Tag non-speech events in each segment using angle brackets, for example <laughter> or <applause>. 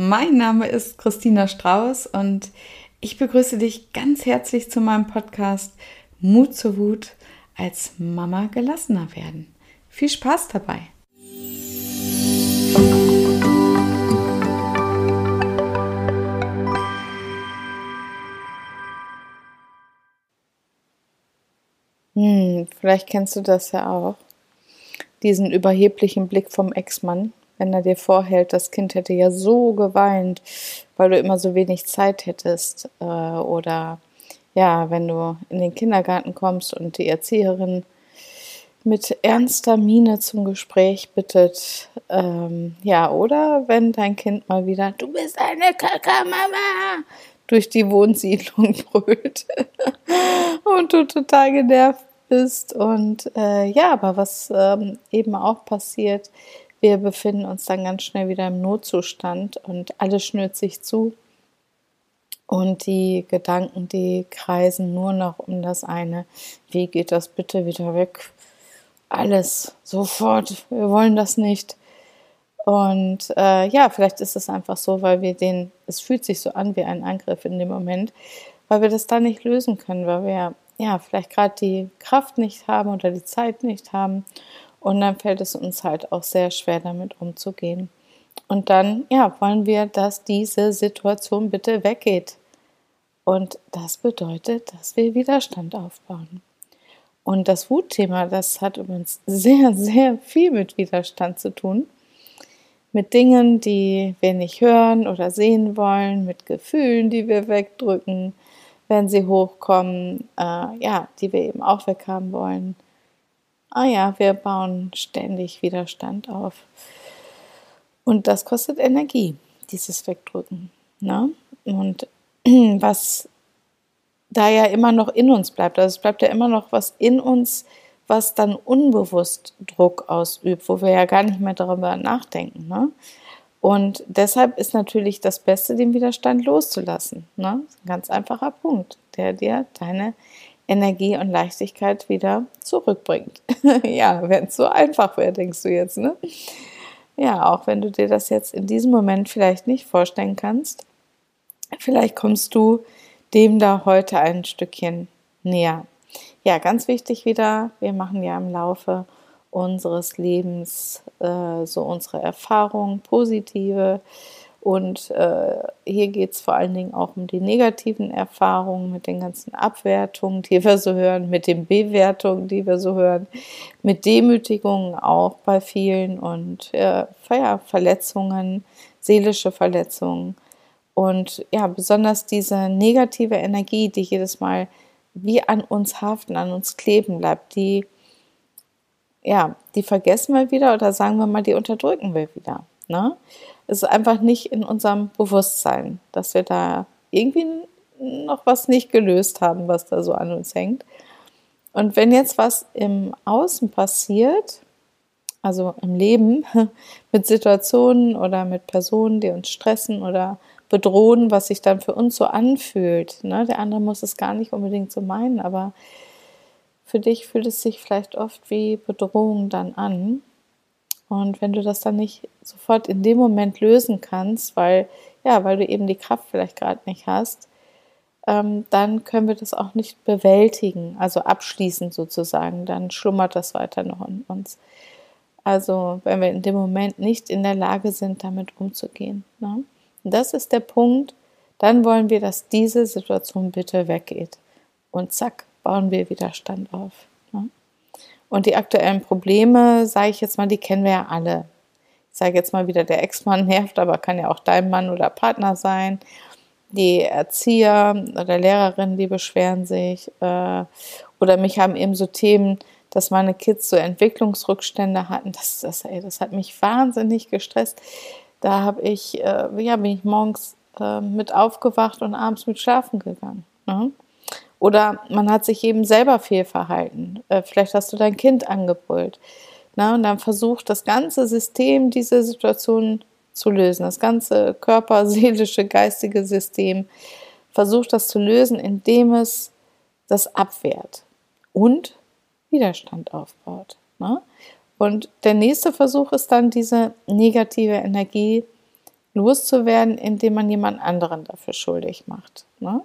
mein Name ist Christina Strauß und ich begrüße dich ganz herzlich zu meinem Podcast Mut zur Wut als Mama gelassener werden. Viel Spaß dabei! Hm, vielleicht kennst du das ja auch. Diesen überheblichen Blick vom Ex-Mann, wenn er dir vorhält, das Kind hätte ja so geweint, weil du immer so wenig Zeit hättest. Äh, oder ja, wenn du in den Kindergarten kommst und die Erzieherin mit ernster Miene zum Gespräch bittet. Ähm, ja, oder wenn dein Kind mal wieder, du bist eine Kakamama, durch die Wohnsiedlung <laughs> brüllt <laughs> und du total genervt bist. Und äh, ja, aber was ähm, eben auch passiert, wir befinden uns dann ganz schnell wieder im Notzustand und alles schnürt sich zu. Und die Gedanken, die kreisen nur noch um das eine. Wie geht das bitte wieder weg? Alles, sofort. Wir wollen das nicht. Und äh, ja, vielleicht ist es einfach so, weil wir den, es fühlt sich so an wie ein Angriff in dem Moment, weil wir das da nicht lösen können, weil wir ja vielleicht gerade die Kraft nicht haben oder die Zeit nicht haben. Und dann fällt es uns halt auch sehr schwer, damit umzugehen. Und dann, ja, wollen wir, dass diese Situation bitte weggeht. Und das bedeutet, dass wir Widerstand aufbauen. Und das Wutthema, das hat übrigens sehr, <laughs> sehr viel mit Widerstand zu tun mit Dingen, die wir nicht hören oder sehen wollen, mit Gefühlen, die wir wegdrücken, wenn sie hochkommen, äh, ja, die wir eben auch weghaben wollen. Ah ja, wir bauen ständig Widerstand auf. Und das kostet Energie, dieses Wegdrücken. Ne? Und <clears throat> was da ja immer noch in uns bleibt, also es bleibt ja immer noch was in uns, was dann unbewusst Druck ausübt, wo wir ja gar nicht mehr darüber nachdenken. Ne? Und deshalb ist natürlich das Beste, den Widerstand loszulassen. Ne? Ein ganz einfacher Punkt, der dir deine Energie und Leichtigkeit wieder zurückbringt. <laughs> ja, wenn es so einfach wäre, denkst du jetzt, ne? Ja, auch wenn du dir das jetzt in diesem Moment vielleicht nicht vorstellen kannst, vielleicht kommst du dem da heute ein Stückchen näher ja, ganz wichtig wieder, wir machen ja im Laufe unseres Lebens äh, so unsere Erfahrungen, positive. Und äh, hier geht es vor allen Dingen auch um die negativen Erfahrungen mit den ganzen Abwertungen, die wir so hören, mit den Bewertungen, die wir so hören, mit Demütigungen auch bei vielen und äh, ja, Verletzungen, seelische Verletzungen. Und ja, besonders diese negative Energie, die jedes Mal wie an uns haften, an uns kleben bleibt, die, ja, die vergessen wir wieder oder sagen wir mal, die unterdrücken wir wieder. Ne? Es ist einfach nicht in unserem Bewusstsein, dass wir da irgendwie noch was nicht gelöst haben, was da so an uns hängt. Und wenn jetzt was im Außen passiert, also im Leben, <laughs> mit Situationen oder mit Personen, die uns stressen oder bedrohen, was sich dann für uns so anfühlt. Ne? Der andere muss es gar nicht unbedingt so meinen, aber für dich fühlt es sich vielleicht oft wie Bedrohung dann an. Und wenn du das dann nicht sofort in dem Moment lösen kannst, weil, ja, weil du eben die Kraft vielleicht gerade nicht hast, ähm, dann können wir das auch nicht bewältigen, also abschließen sozusagen. Dann schlummert das weiter noch in uns. Also, wenn wir in dem Moment nicht in der Lage sind, damit umzugehen. Ne? Das ist der Punkt. Dann wollen wir, dass diese Situation bitte weggeht. Und zack, bauen wir Widerstand auf. Ne? Und die aktuellen Probleme, sage ich jetzt mal, die kennen wir ja alle. Ich sage jetzt mal wieder, der Ex-Mann nervt, aber kann ja auch dein Mann oder Partner sein. Die Erzieher oder Lehrerinnen, die beschweren sich. Äh, oder mich haben eben so Themen, dass meine Kids so Entwicklungsrückstände hatten. Das, das, ey, das hat mich wahnsinnig gestresst. Da habe ich, äh, ja, bin ich morgens äh, mit aufgewacht und abends mit schlafen gegangen. Ne? Oder man hat sich eben selber fehlverhalten. Äh, vielleicht hast du dein Kind angebrüllt. Ne? Und dann versucht das ganze System diese Situation zu lösen. Das ganze Körper, <laughs> seelische, geistige System versucht das zu lösen, indem es das abwehrt und Widerstand aufbaut. Ne? Und der nächste Versuch ist dann, diese negative Energie loszuwerden, indem man jemand anderen dafür schuldig macht. Ne?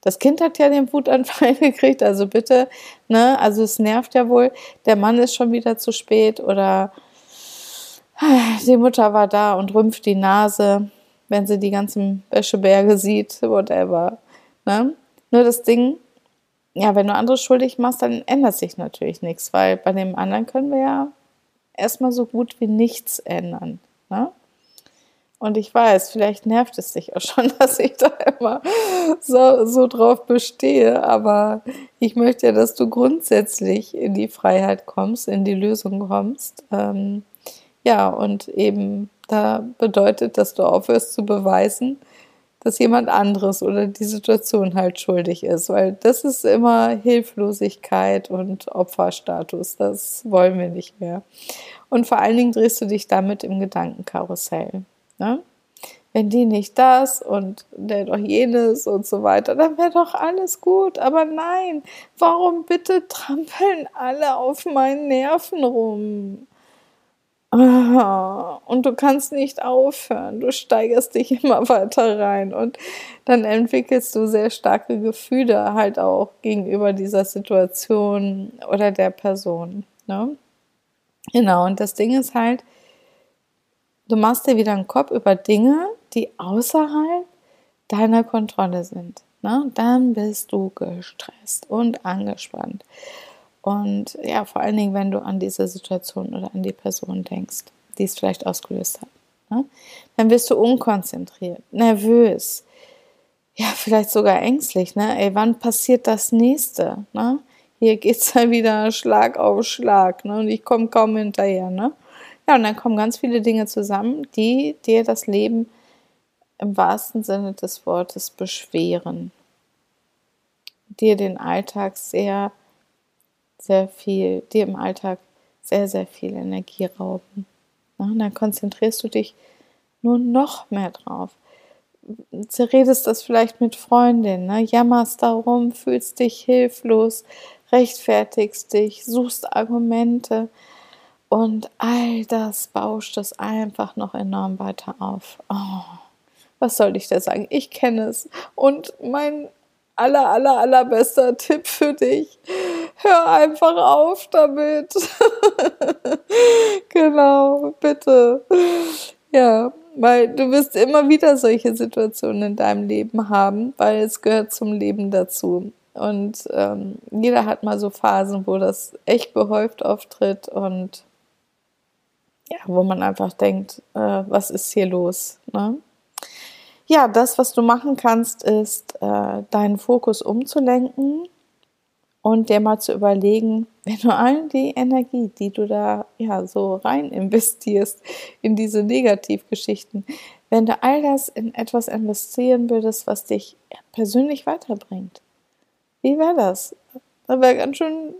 Das Kind hat ja den Wutanfall <laughs> gekriegt, also bitte, ne, also es nervt ja wohl, der Mann ist schon wieder zu spät oder die Mutter war da und rümpft die Nase, wenn sie die ganzen Wäscheberge sieht, whatever. Ne? Nur das Ding, ja, wenn du andere schuldig machst, dann ändert sich natürlich nichts, weil bei dem anderen können wir ja erstmal so gut wie nichts ändern. Ne? Und ich weiß, vielleicht nervt es dich auch schon, <laughs> dass ich da immer so, so drauf bestehe. Aber ich möchte ja, dass du grundsätzlich in die Freiheit kommst, in die Lösung kommst. Ähm, ja, und eben da bedeutet, dass du aufhörst zu beweisen, dass jemand anderes oder die Situation halt schuldig ist. Weil das ist immer Hilflosigkeit und Opferstatus. Das wollen wir nicht mehr. Und vor allen Dingen drehst du dich damit im Gedankenkarussell. Ne? Wenn die nicht das und der doch jenes und so weiter, dann wäre doch alles gut. Aber nein, warum bitte trampeln alle auf meinen Nerven rum? und du kannst nicht aufhören, du steigerst dich immer weiter rein und dann entwickelst du sehr starke Gefühle halt auch gegenüber dieser Situation oder der Person. Ne? Genau, und das Ding ist halt, Du machst dir wieder einen Kopf über Dinge, die außerhalb deiner Kontrolle sind. Ne? Dann bist du gestresst und angespannt. Und ja, vor allen Dingen, wenn du an diese Situation oder an die Person denkst, die es vielleicht ausgelöst hat. Ne? Dann wirst du unkonzentriert, nervös, ja, vielleicht sogar ängstlich. Ne? Ey, wann passiert das nächste? Ne? Hier geht es <laughs> ja wieder Schlag auf Schlag ne? und ich komme kaum hinterher. Ne? Ja, und dann kommen ganz viele Dinge zusammen, die dir das Leben im wahrsten Sinne des Wortes beschweren. Dir den Alltag sehr, sehr viel, dir im Alltag sehr, sehr viel Energie rauben. und dann konzentrierst du dich nur noch mehr drauf. Zerredest das vielleicht mit Freundinnen, ne? jammerst darum, fühlst dich hilflos, rechtfertigst dich, suchst Argumente, und all das bauscht es einfach noch enorm weiter auf. Oh, was soll ich da sagen? Ich kenne es. Und mein aller, aller, allerbester Tipp für dich. Hör einfach auf damit. <laughs> genau, bitte. Ja, weil du wirst immer wieder solche Situationen in deinem Leben haben, weil es gehört zum Leben dazu. Und ähm, jeder hat mal so Phasen, wo das echt gehäuft auftritt und ja, wo man einfach denkt, äh, was ist hier los? Ne? Ja, das, was du machen kannst, ist, äh, deinen Fokus umzulenken und dir mal zu überlegen, <laughs> wenn du all die Energie, die du da ja so rein investierst in diese Negativgeschichten, wenn du all das in etwas investieren würdest, was dich persönlich weiterbringt, wie wäre das? Das wäre ganz schön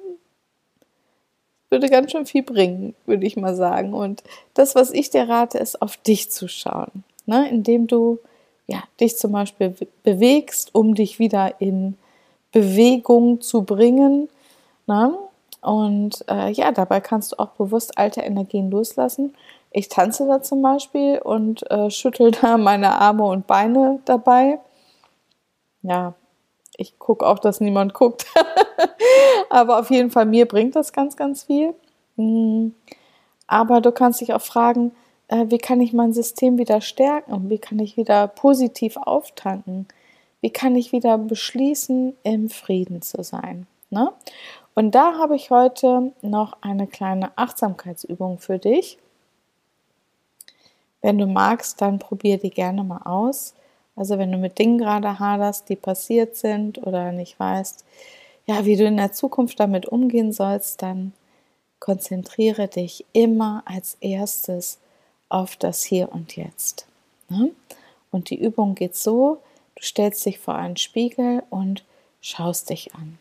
würde ganz schön viel bringen, würde ich mal sagen. Und das, was ich dir rate, ist, auf dich zu schauen, ne? indem du ja, dich zum Beispiel bewegst, um dich wieder in Bewegung zu bringen. Ne? Und äh, ja, dabei kannst du auch bewusst alte Energien loslassen. Ich tanze da zum Beispiel und äh, schüttel da <laughs> meine Arme und Beine dabei. Ja, ich gucke auch, dass niemand guckt. <laughs> Aber auf jeden Fall, mir bringt das ganz, ganz viel. Mm. Aber du kannst dich auch fragen, äh, wie kann ich mein System wieder stärken? Wie kann ich wieder positiv auftanken? Wie kann ich wieder beschließen, im Frieden zu sein? Ne? Und da habe ich heute noch eine kleine Achtsamkeitsübung für dich. Wenn du magst, dann probier die gerne mal aus. Also wenn du mit Dingen gerade haderst, die passiert sind oder nicht weißt, ja, wie du in der Zukunft damit umgehen sollst, dann konzentriere dich immer als erstes auf das Hier und Jetzt. Ne? Und die Übung geht so, du stellst dich vor einen Spiegel und schaust dich an.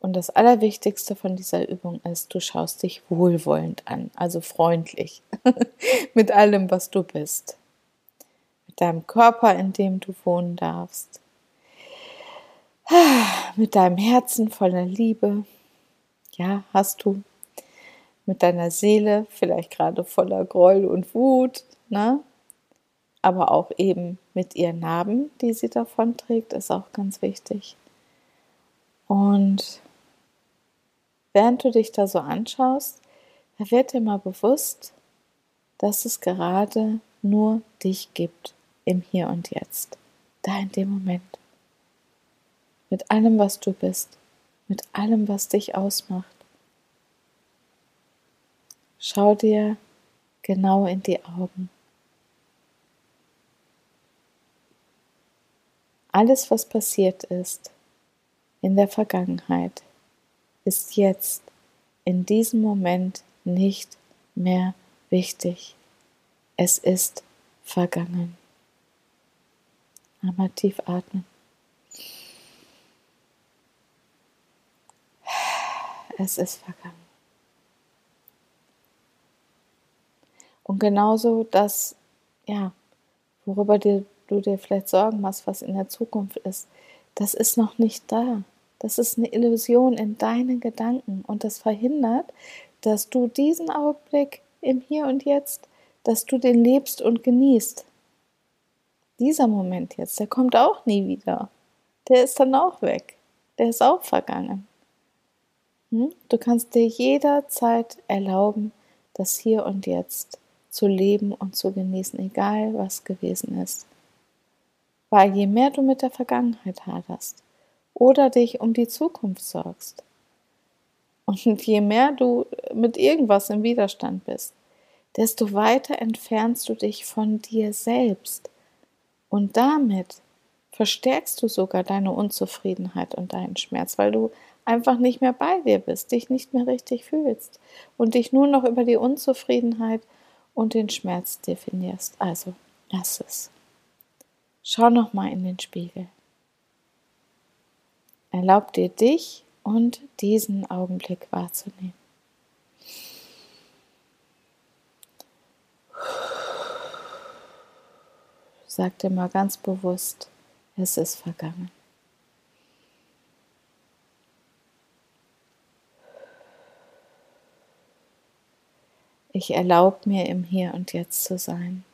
Und das Allerwichtigste von dieser Übung ist, du schaust dich wohlwollend an, also freundlich, <laughs> mit allem, was du bist deinem Körper, in dem du wohnen darfst, <sighs> mit deinem Herzen voller Liebe, ja, hast du, mit deiner Seele, vielleicht gerade voller Groll und Wut, ne? aber auch eben mit ihren Narben, die sie davon trägt, ist auch ganz wichtig. Und während du dich da so anschaust, da wird dir mal bewusst, dass es gerade nur dich gibt im Hier und Jetzt, da in dem Moment. Mit allem, was du bist, mit allem, was dich ausmacht. Schau dir genau in die Augen. Alles, was passiert ist in der Vergangenheit, ist jetzt in diesem Moment nicht mehr wichtig. Es ist vergangen. Einmal tief atmen. Es ist vergangen. Und genauso das, ja, worüber dir, du dir vielleicht Sorgen machst, was in der Zukunft ist, das ist noch nicht da. Das ist eine Illusion in deinen Gedanken und das verhindert, dass du diesen Augenblick im Hier und Jetzt, dass du den lebst und genießt. Dieser Moment jetzt, der kommt auch nie wieder. Der ist dann auch weg. Der ist auch vergangen. Hm? Du kannst dir jederzeit erlauben, das Hier und Jetzt zu leben und zu genießen, egal was gewesen ist. Weil je mehr du mit der Vergangenheit haderst oder dich um die Zukunft sorgst und je mehr du mit irgendwas im Widerstand bist, desto weiter entfernst du dich von dir selbst und damit verstärkst du sogar deine Unzufriedenheit und deinen Schmerz, weil du einfach nicht mehr bei dir bist, dich nicht mehr richtig fühlst und dich nur noch über die Unzufriedenheit und den Schmerz definierst. Also, lass es. Schau noch mal in den Spiegel. Erlaub dir dich und diesen Augenblick wahrzunehmen. Sag dir mal ganz bewusst, es ist vergangen. Ich erlaube mir im Hier und Jetzt zu sein.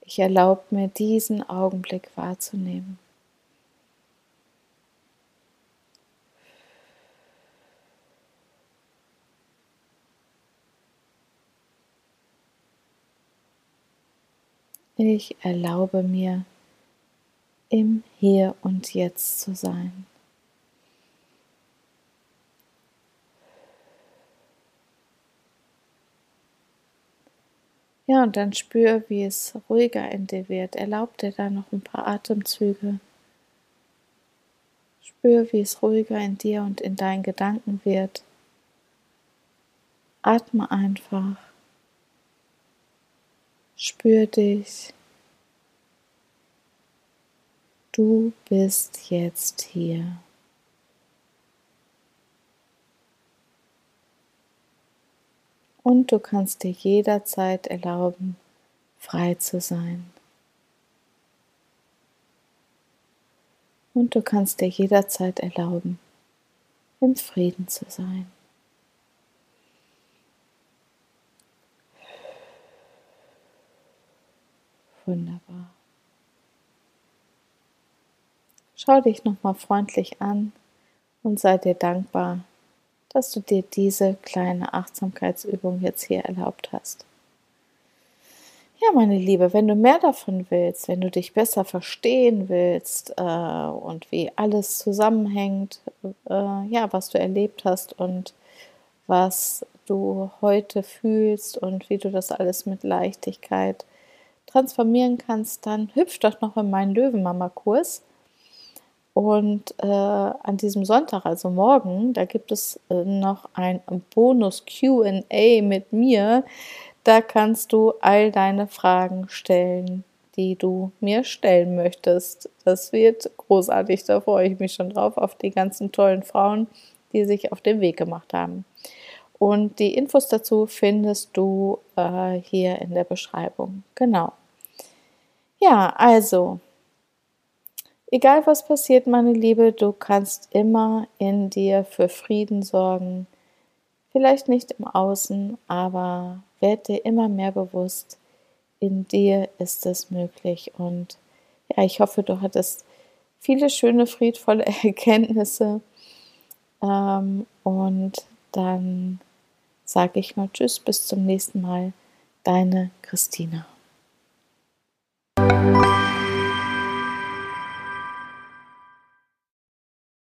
Ich erlaube mir diesen Augenblick wahrzunehmen. Ich erlaube mir im Hier und Jetzt zu sein. Ja, und dann spür, wie es ruhiger in dir wird. Erlaub dir da noch ein paar Atemzüge. Spür, wie es ruhiger in dir und in deinen Gedanken wird. Atme einfach. Spür dich. Du bist jetzt hier. Und du kannst dir jederzeit erlauben, frei zu sein. Und du kannst dir jederzeit erlauben, im Frieden zu sein. Wunderbar. Schau dich nochmal freundlich an und sei dir dankbar, dass du dir diese kleine Achtsamkeitsübung jetzt hier erlaubt hast. Ja, meine Liebe, wenn du mehr davon willst, wenn du dich besser verstehen willst äh, und wie alles zusammenhängt, äh, ja, was du erlebt hast und was du heute fühlst und wie du das alles mit Leichtigkeit transformieren kannst, dann hüpf doch noch in meinen Löwenmama-Kurs. Und äh, an diesem Sonntag, also morgen, da gibt es äh, noch ein Bonus QA mit mir. Da kannst du all deine Fragen stellen, die du mir stellen möchtest. Das wird großartig, da freue ich mich schon drauf, auf die ganzen tollen Frauen, die sich auf den Weg gemacht haben. Und die Infos dazu findest du äh, hier in der Beschreibung. Genau. Ja, also Egal was passiert, meine Liebe, du kannst immer in dir für Frieden sorgen, Vielleicht nicht im Außen, aber werd dir immer mehr bewusst, in dir ist es möglich. Und ja, ich hoffe, du hattest viele schöne, friedvolle <laughs> Erkenntnisse. Ähm, und dann sage ich mal Tschüss, bis zum nächsten Mal. Deine Christina.